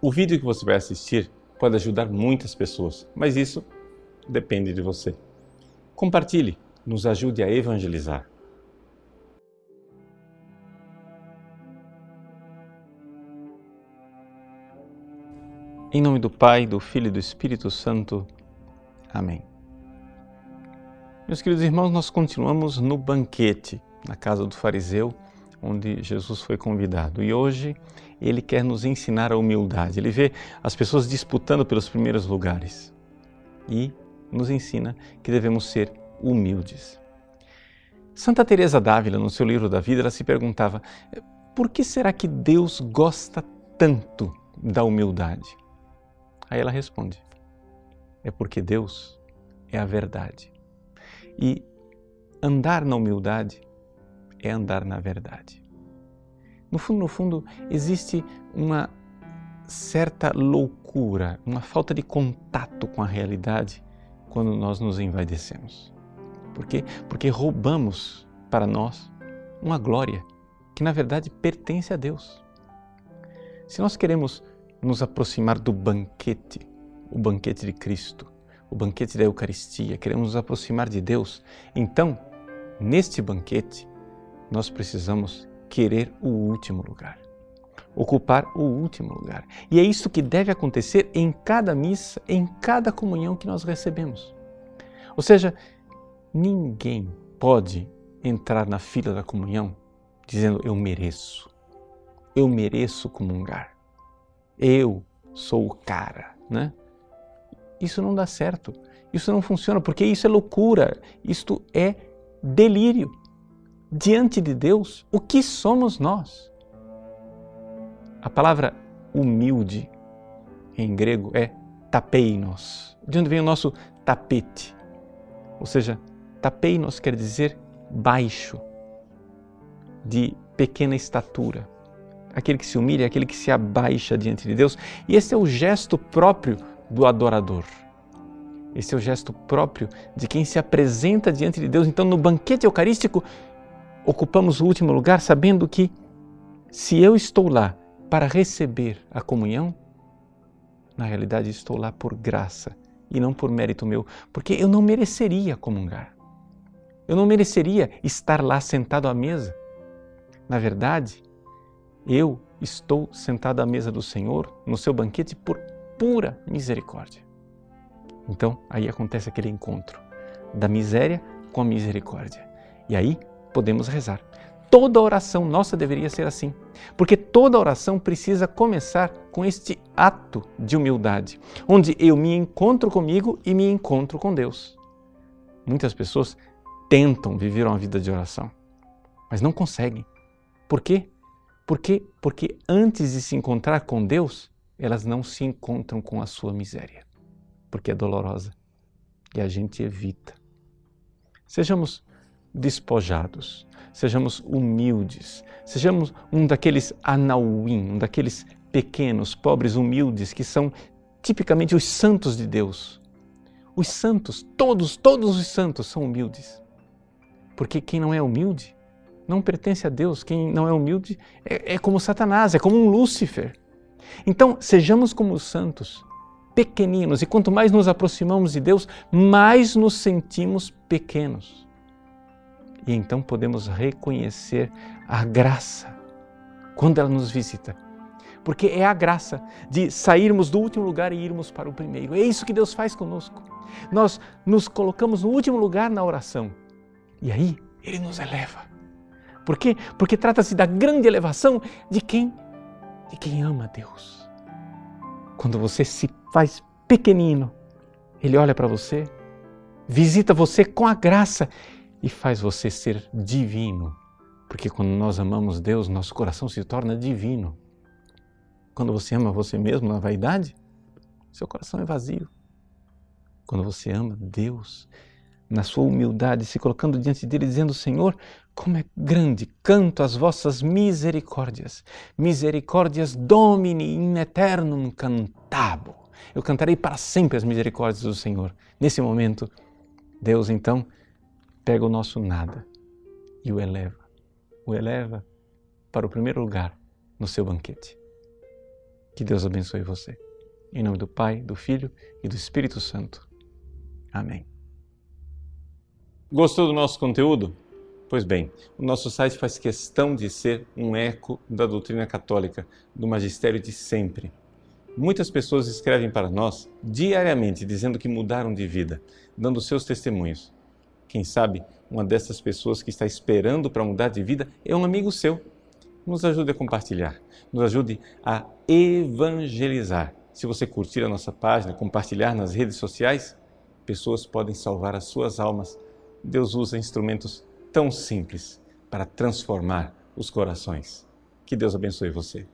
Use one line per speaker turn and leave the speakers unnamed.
O vídeo que você vai assistir pode ajudar muitas pessoas, mas isso depende de você. Compartilhe, nos ajude a evangelizar. Em nome do Pai, do Filho e do Espírito Santo. Amém. Meus queridos irmãos, nós continuamos no banquete na casa do fariseu, onde Jesus foi convidado. E hoje ele quer nos ensinar a humildade. Ele vê as pessoas disputando pelos primeiros lugares e nos ensina que devemos ser humildes. Santa Teresa d'Ávila, no seu livro da vida, ela se perguntava: por que será que Deus gosta tanto da humildade? Aí ela responde: é porque Deus é a verdade. E andar na humildade é andar na verdade. No fundo, no fundo, existe uma certa loucura, uma falta de contato com a realidade quando nós nos envaidecemos. Por quê? Porque roubamos para nós uma glória que na verdade pertence a Deus. Se nós queremos nos aproximar do banquete, o banquete de Cristo, o banquete da Eucaristia, queremos nos aproximar de Deus, então, neste banquete, nós precisamos querer o último lugar, ocupar o último lugar. E é isso que deve acontecer em cada missa, em cada comunhão que nós recebemos. Ou seja, ninguém pode entrar na fila da comunhão dizendo eu mereço, eu mereço comungar eu sou o cara, né? Isso não dá certo. Isso não funciona porque isso é loucura. Isto é delírio. Diante de Deus, o que somos nós? A palavra humilde em grego é tapeinos, de onde vem o nosso tapete. Ou seja, tapeinos quer dizer baixo, de pequena estatura aquele que se humilha, aquele que se abaixa diante de Deus. E esse é o gesto próprio do adorador. Esse é o gesto próprio de quem se apresenta diante de Deus. Então, no banquete eucarístico, ocupamos o último lugar sabendo que se eu estou lá para receber a comunhão, na realidade estou lá por graça e não por mérito meu, porque eu não mereceria comungar. Eu não mereceria estar lá sentado à mesa. Na verdade, eu estou sentado à mesa do Senhor, no seu banquete, por pura misericórdia. Então, aí acontece aquele encontro da miséria com a misericórdia. E aí podemos rezar. Toda oração nossa deveria ser assim, porque toda oração precisa começar com este ato de humildade, onde eu me encontro comigo e me encontro com Deus. Muitas pessoas tentam viver uma vida de oração, mas não conseguem. Por quê? Por quê? Porque antes de se encontrar com Deus, elas não se encontram com a sua miséria, porque é dolorosa e a gente evita. Sejamos despojados, sejamos humildes, sejamos um daqueles anauim, um daqueles pequenos, pobres, humildes que são tipicamente os santos de Deus. Os santos, todos, todos os santos são humildes. Porque quem não é humilde não pertence a Deus. Quem não é humilde é, é como Satanás, é como um Lúcifer. Então, sejamos como os santos, pequeninos, e quanto mais nos aproximamos de Deus, mais nos sentimos pequenos. E então podemos reconhecer a graça quando ela nos visita. Porque é a graça de sairmos do último lugar e irmos para o primeiro. É isso que Deus faz conosco. Nós nos colocamos no último lugar na oração. E aí, Ele nos eleva por quê? Porque trata-se da grande elevação de quem de quem ama Deus. Quando você se faz pequenino, ele olha para você, visita você com a graça e faz você ser divino. Porque quando nós amamos Deus, nosso coração se torna divino. Quando você ama você mesmo na vaidade, seu coração é vazio. Quando você ama Deus, na sua humildade, se colocando diante dele, dizendo: Senhor, como é grande canto as vossas misericórdias, misericórdias domini in eternum cantabo. Eu cantarei para sempre as misericórdias do Senhor. Nesse momento, Deus então pega o nosso nada e o eleva. O eleva para o primeiro lugar no seu banquete. Que Deus abençoe você. Em nome do Pai, do Filho e do Espírito Santo. Amém. Gostou do nosso conteúdo? Pois bem, o nosso site faz questão de ser um eco da doutrina católica, do magistério de sempre. Muitas pessoas escrevem para nós diariamente dizendo que mudaram de vida, dando seus testemunhos. Quem sabe uma dessas pessoas que está esperando para mudar de vida é um amigo seu. Nos ajude a compartilhar, nos ajude a evangelizar. Se você curtir a nossa página, compartilhar nas redes sociais, pessoas podem salvar as suas almas. Deus usa instrumentos tão simples para transformar os corações. Que Deus abençoe você.